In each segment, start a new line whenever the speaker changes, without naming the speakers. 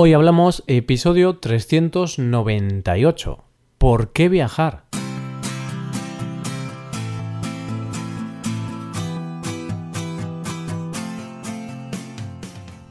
Hoy hablamos episodio 398. ¿Por qué viajar?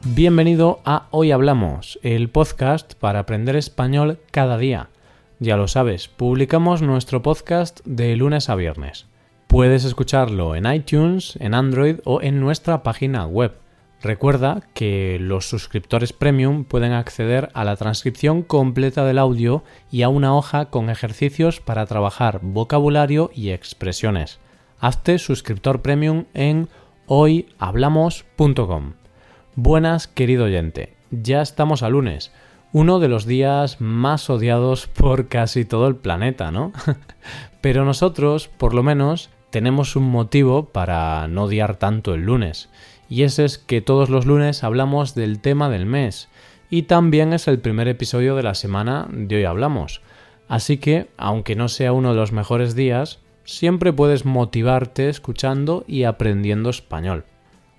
Bienvenido a Hoy Hablamos, el podcast para aprender español cada día. Ya lo sabes, publicamos nuestro podcast de lunes a viernes. Puedes escucharlo en iTunes, en Android o en nuestra página web Recuerda que los suscriptores premium pueden acceder a la transcripción completa del audio y a una hoja con ejercicios para trabajar vocabulario y expresiones. Hazte suscriptor premium en hoyhablamos.com. Buenas, querido oyente. Ya estamos a lunes, uno de los días más odiados por casi todo el planeta, ¿no? Pero nosotros, por lo menos, tenemos un motivo para no odiar tanto el lunes y ese es que todos los lunes hablamos del tema del mes y también es el primer episodio de la semana de hoy hablamos. Así que, aunque no sea uno de los mejores días, siempre puedes motivarte escuchando y aprendiendo español.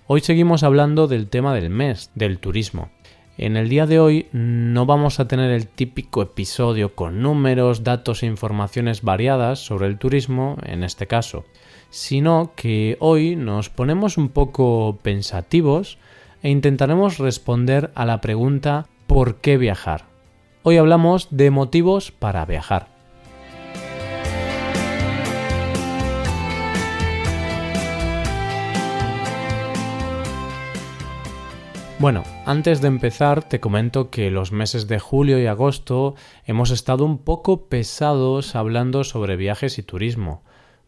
Hoy seguimos hablando del tema del mes, del turismo. En el día de hoy no vamos a tener el típico episodio con números, datos e informaciones variadas sobre el turismo, en este caso sino que hoy nos ponemos un poco pensativos e intentaremos responder a la pregunta ¿por qué viajar? Hoy hablamos de motivos para viajar. Bueno, antes de empezar te comento que los meses de julio y agosto hemos estado un poco pesados hablando sobre viajes y turismo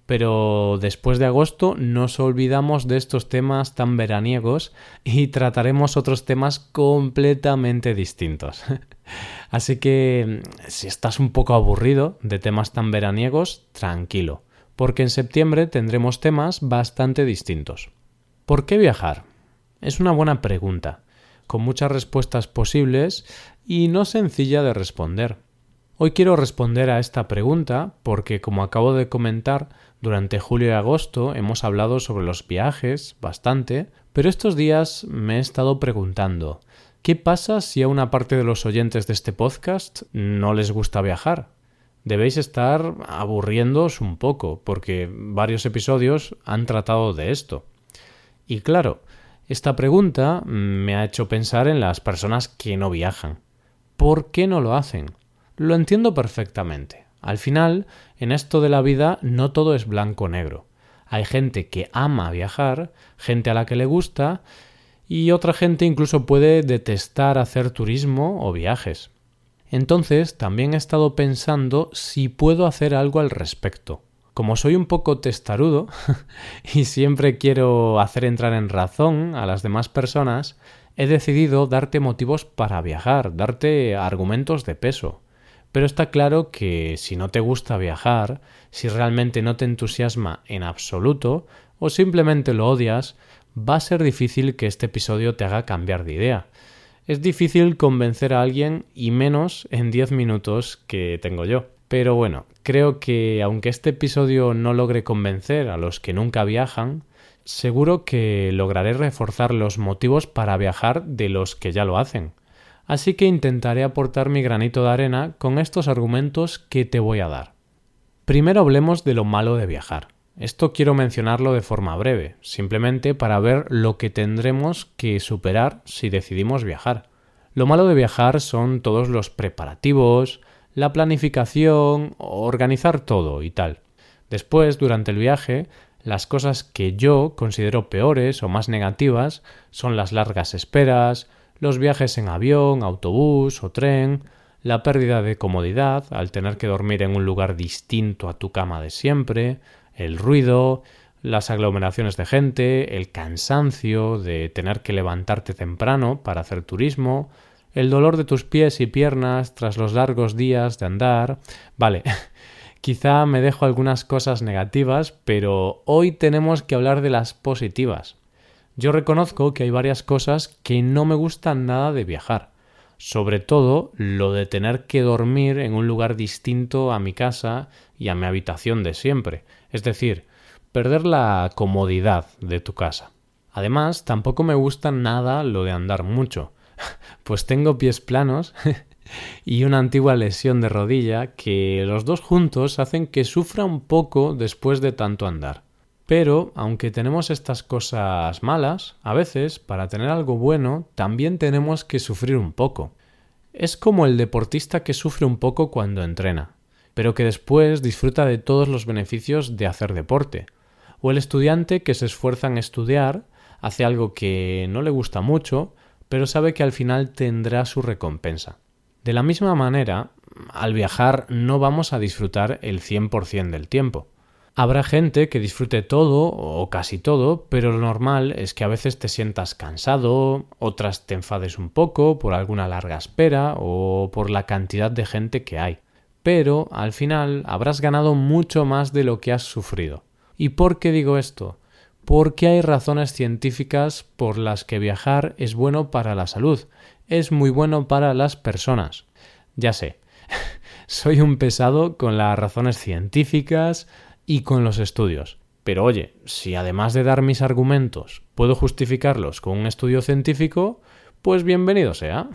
pero después de agosto nos olvidamos de estos temas tan veraniegos y trataremos otros temas completamente distintos. Así que si estás un poco aburrido de temas tan veraniegos, tranquilo, porque en septiembre tendremos temas bastante distintos. ¿Por qué viajar? Es una buena pregunta, con muchas respuestas posibles y no sencilla de responder. Hoy quiero responder a esta pregunta porque, como acabo de comentar, durante julio y agosto hemos hablado sobre los viajes bastante, pero estos días me he estado preguntando ¿qué pasa si a una parte de los oyentes de este podcast no les gusta viajar? Debéis estar aburriéndoos un poco, porque varios episodios han tratado de esto. Y claro, esta pregunta me ha hecho pensar en las personas que no viajan. ¿Por qué no lo hacen? Lo entiendo perfectamente. Al final, en esto de la vida no todo es blanco o negro. Hay gente que ama viajar, gente a la que le gusta, y otra gente incluso puede detestar hacer turismo o viajes. Entonces, también he estado pensando si puedo hacer algo al respecto. Como soy un poco testarudo y siempre quiero hacer entrar en razón a las demás personas, he decidido darte motivos para viajar, darte argumentos de peso. Pero está claro que si no te gusta viajar, si realmente no te entusiasma en absoluto o simplemente lo odias, va a ser difícil que este episodio te haga cambiar de idea. Es difícil convencer a alguien y menos en 10 minutos que tengo yo. Pero bueno, creo que aunque este episodio no logre convencer a los que nunca viajan, seguro que lograré reforzar los motivos para viajar de los que ya lo hacen así que intentaré aportar mi granito de arena con estos argumentos que te voy a dar. Primero hablemos de lo malo de viajar. Esto quiero mencionarlo de forma breve, simplemente para ver lo que tendremos que superar si decidimos viajar. Lo malo de viajar son todos los preparativos, la planificación, organizar todo y tal. Después, durante el viaje, las cosas que yo considero peores o más negativas son las largas esperas, los viajes en avión, autobús o tren, la pérdida de comodidad al tener que dormir en un lugar distinto a tu cama de siempre, el ruido, las aglomeraciones de gente, el cansancio de tener que levantarte temprano para hacer turismo, el dolor de tus pies y piernas tras los largos días de andar. Vale, quizá me dejo algunas cosas negativas, pero hoy tenemos que hablar de las positivas. Yo reconozco que hay varias cosas que no me gustan nada de viajar. Sobre todo lo de tener que dormir en un lugar distinto a mi casa y a mi habitación de siempre. Es decir, perder la comodidad de tu casa. Además, tampoco me gusta nada lo de andar mucho. Pues tengo pies planos y una antigua lesión de rodilla que los dos juntos hacen que sufra un poco después de tanto andar. Pero, aunque tenemos estas cosas malas, a veces, para tener algo bueno, también tenemos que sufrir un poco. Es como el deportista que sufre un poco cuando entrena, pero que después disfruta de todos los beneficios de hacer deporte, o el estudiante que se esfuerza en estudiar, hace algo que no le gusta mucho, pero sabe que al final tendrá su recompensa. De la misma manera, al viajar no vamos a disfrutar el 100% del tiempo. Habrá gente que disfrute todo o casi todo, pero lo normal es que a veces te sientas cansado, otras te enfades un poco por alguna larga espera o por la cantidad de gente que hay. Pero al final habrás ganado mucho más de lo que has sufrido. ¿Y por qué digo esto? Porque hay razones científicas por las que viajar es bueno para la salud, es muy bueno para las personas. Ya sé, soy un pesado con las razones científicas y con los estudios. Pero oye, si además de dar mis argumentos puedo justificarlos con un estudio científico, pues bienvenido sea.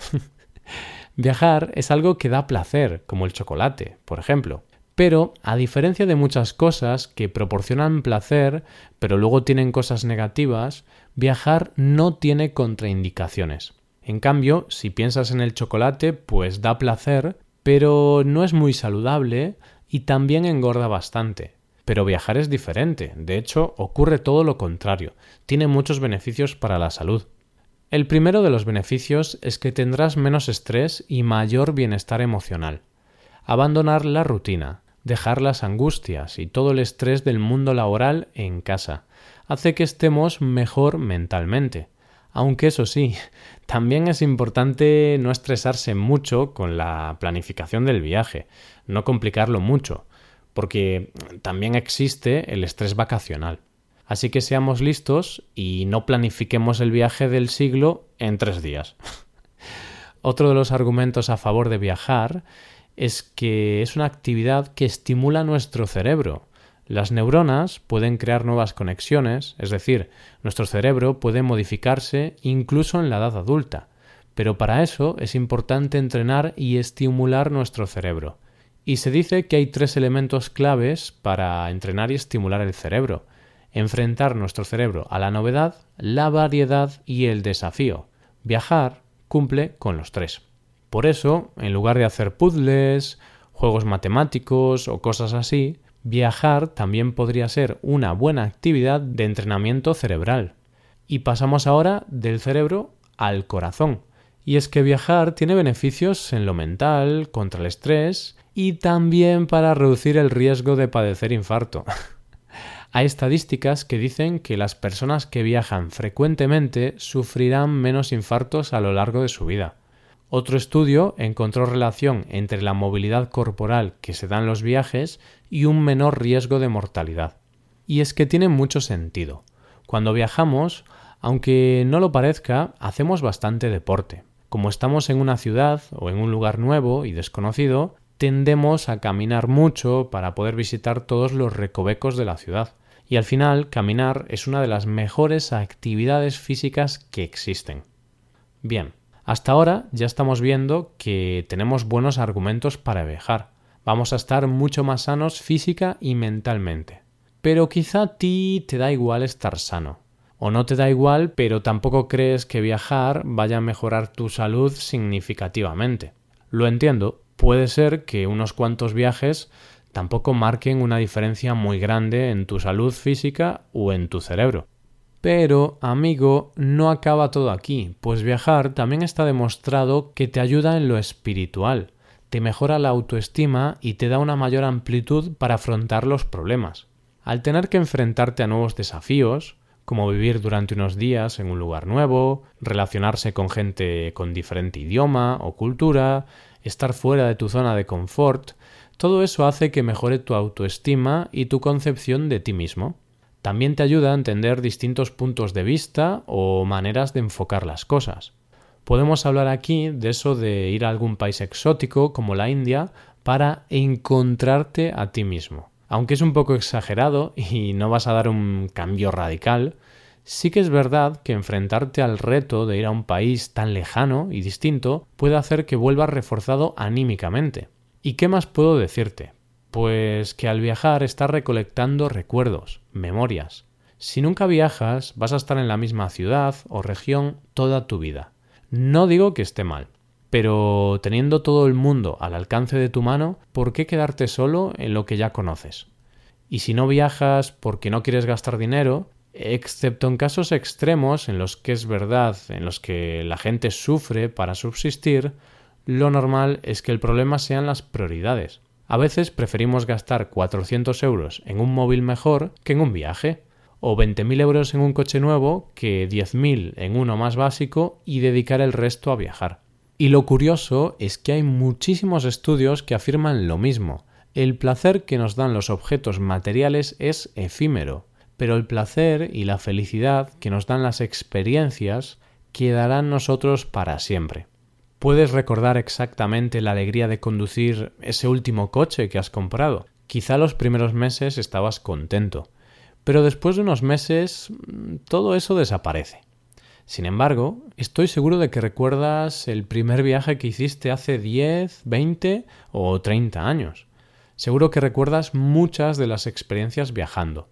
Viajar es algo que da placer, como el chocolate, por ejemplo. Pero, a diferencia de muchas cosas que proporcionan placer, pero luego tienen cosas negativas, viajar no tiene contraindicaciones. En cambio, si piensas en el chocolate, pues da placer, pero no es muy saludable y también engorda bastante. Pero viajar es diferente, de hecho ocurre todo lo contrario, tiene muchos beneficios para la salud. El primero de los beneficios es que tendrás menos estrés y mayor bienestar emocional. Abandonar la rutina, dejar las angustias y todo el estrés del mundo laboral en casa, hace que estemos mejor mentalmente. Aunque eso sí, también es importante no estresarse mucho con la planificación del viaje, no complicarlo mucho, porque también existe el estrés vacacional. Así que seamos listos y no planifiquemos el viaje del siglo en tres días. Otro de los argumentos a favor de viajar es que es una actividad que estimula nuestro cerebro, las neuronas pueden crear nuevas conexiones, es decir, nuestro cerebro puede modificarse incluso en la edad adulta, pero para eso es importante entrenar y estimular nuestro cerebro. Y se dice que hay tres elementos claves para entrenar y estimular el cerebro. Enfrentar nuestro cerebro a la novedad, la variedad y el desafío. Viajar cumple con los tres. Por eso, en lugar de hacer puzzles, juegos matemáticos o cosas así, Viajar también podría ser una buena actividad de entrenamiento cerebral. Y pasamos ahora del cerebro al corazón. Y es que viajar tiene beneficios en lo mental, contra el estrés y también para reducir el riesgo de padecer infarto. Hay estadísticas que dicen que las personas que viajan frecuentemente sufrirán menos infartos a lo largo de su vida. Otro estudio encontró relación entre la movilidad corporal que se da en los viajes y un menor riesgo de mortalidad. Y es que tiene mucho sentido. Cuando viajamos, aunque no lo parezca, hacemos bastante deporte. Como estamos en una ciudad o en un lugar nuevo y desconocido, tendemos a caminar mucho para poder visitar todos los recovecos de la ciudad. Y al final, caminar es una de las mejores actividades físicas que existen. Bien, hasta ahora ya estamos viendo que tenemos buenos argumentos para viajar. Vamos a estar mucho más sanos física y mentalmente. Pero quizá a ti te da igual estar sano. O no te da igual, pero tampoco crees que viajar vaya a mejorar tu salud significativamente. Lo entiendo, puede ser que unos cuantos viajes tampoco marquen una diferencia muy grande en tu salud física o en tu cerebro. Pero, amigo, no acaba todo aquí, pues viajar también está demostrado que te ayuda en lo espiritual, te mejora la autoestima y te da una mayor amplitud para afrontar los problemas. Al tener que enfrentarte a nuevos desafíos, como vivir durante unos días en un lugar nuevo, relacionarse con gente con diferente idioma o cultura, estar fuera de tu zona de confort, todo eso hace que mejore tu autoestima y tu concepción de ti mismo. También te ayuda a entender distintos puntos de vista o maneras de enfocar las cosas. Podemos hablar aquí de eso de ir a algún país exótico como la India para encontrarte a ti mismo. Aunque es un poco exagerado y no vas a dar un cambio radical, Sí que es verdad que enfrentarte al reto de ir a un país tan lejano y distinto puede hacer que vuelvas reforzado anímicamente. ¿Y qué más puedo decirte? Pues que al viajar estás recolectando recuerdos, memorias. Si nunca viajas, vas a estar en la misma ciudad o región toda tu vida. No digo que esté mal, pero teniendo todo el mundo al alcance de tu mano, ¿por qué quedarte solo en lo que ya conoces? Y si no viajas porque no quieres gastar dinero, excepto en casos extremos en los que es verdad, en los que la gente sufre para subsistir, lo normal es que el problema sean las prioridades. A veces preferimos gastar 400 euros en un móvil mejor que en un viaje, o 20.000 euros en un coche nuevo que 10.000 en uno más básico y dedicar el resto a viajar. Y lo curioso es que hay muchísimos estudios que afirman lo mismo. El placer que nos dan los objetos materiales es efímero, pero el placer y la felicidad que nos dan las experiencias quedarán nosotros para siempre. Puedes recordar exactamente la alegría de conducir ese último coche que has comprado. Quizá los primeros meses estabas contento, pero después de unos meses mm, todo eso desaparece. Sin embargo, estoy seguro de que recuerdas el primer viaje que hiciste hace 10, 20 o 30 años. Seguro que recuerdas muchas de las experiencias viajando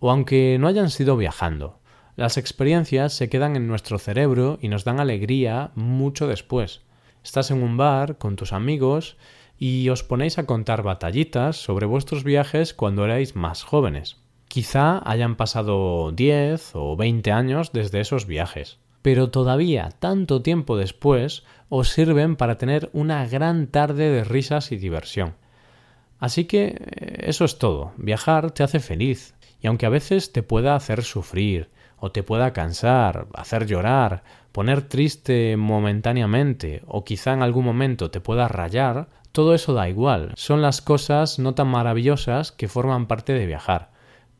o aunque no hayan sido viajando. Las experiencias se quedan en nuestro cerebro y nos dan alegría mucho después. Estás en un bar con tus amigos y os ponéis a contar batallitas sobre vuestros viajes cuando erais más jóvenes. Quizá hayan pasado 10 o 20 años desde esos viajes, pero todavía tanto tiempo después os sirven para tener una gran tarde de risas y diversión. Así que eh, eso es todo. Viajar te hace feliz, y aunque a veces te pueda hacer sufrir, o te pueda cansar, hacer llorar, poner triste momentáneamente, o quizá en algún momento te pueda rayar, todo eso da igual. Son las cosas no tan maravillosas que forman parte de viajar.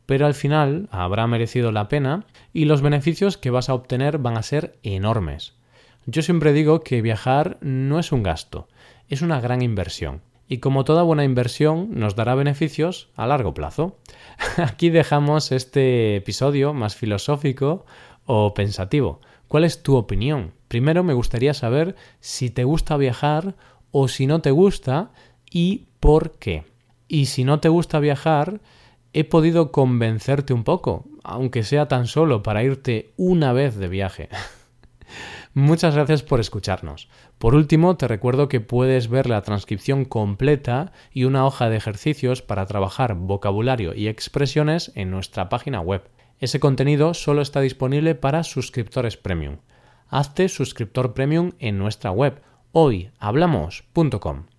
Pero al final habrá merecido la pena y los beneficios que vas a obtener van a ser enormes. Yo siempre digo que viajar no es un gasto, es una gran inversión y como toda buena inversión nos dará beneficios a largo plazo. Aquí dejamos este episodio más filosófico o pensativo. ¿Cuál es tu opinión? Primero me gustaría saber si te gusta viajar o si no te gusta y por qué. Y si no te gusta viajar, he podido convencerte un poco, aunque sea tan solo para irte una vez de viaje. Muchas gracias por escucharnos. Por último, te recuerdo que puedes ver la transcripción completa y una hoja de ejercicios para trabajar vocabulario y expresiones en nuestra página web. Ese contenido solo está disponible para suscriptores premium. Hazte suscriptor premium en nuestra web hoyhablamos.com.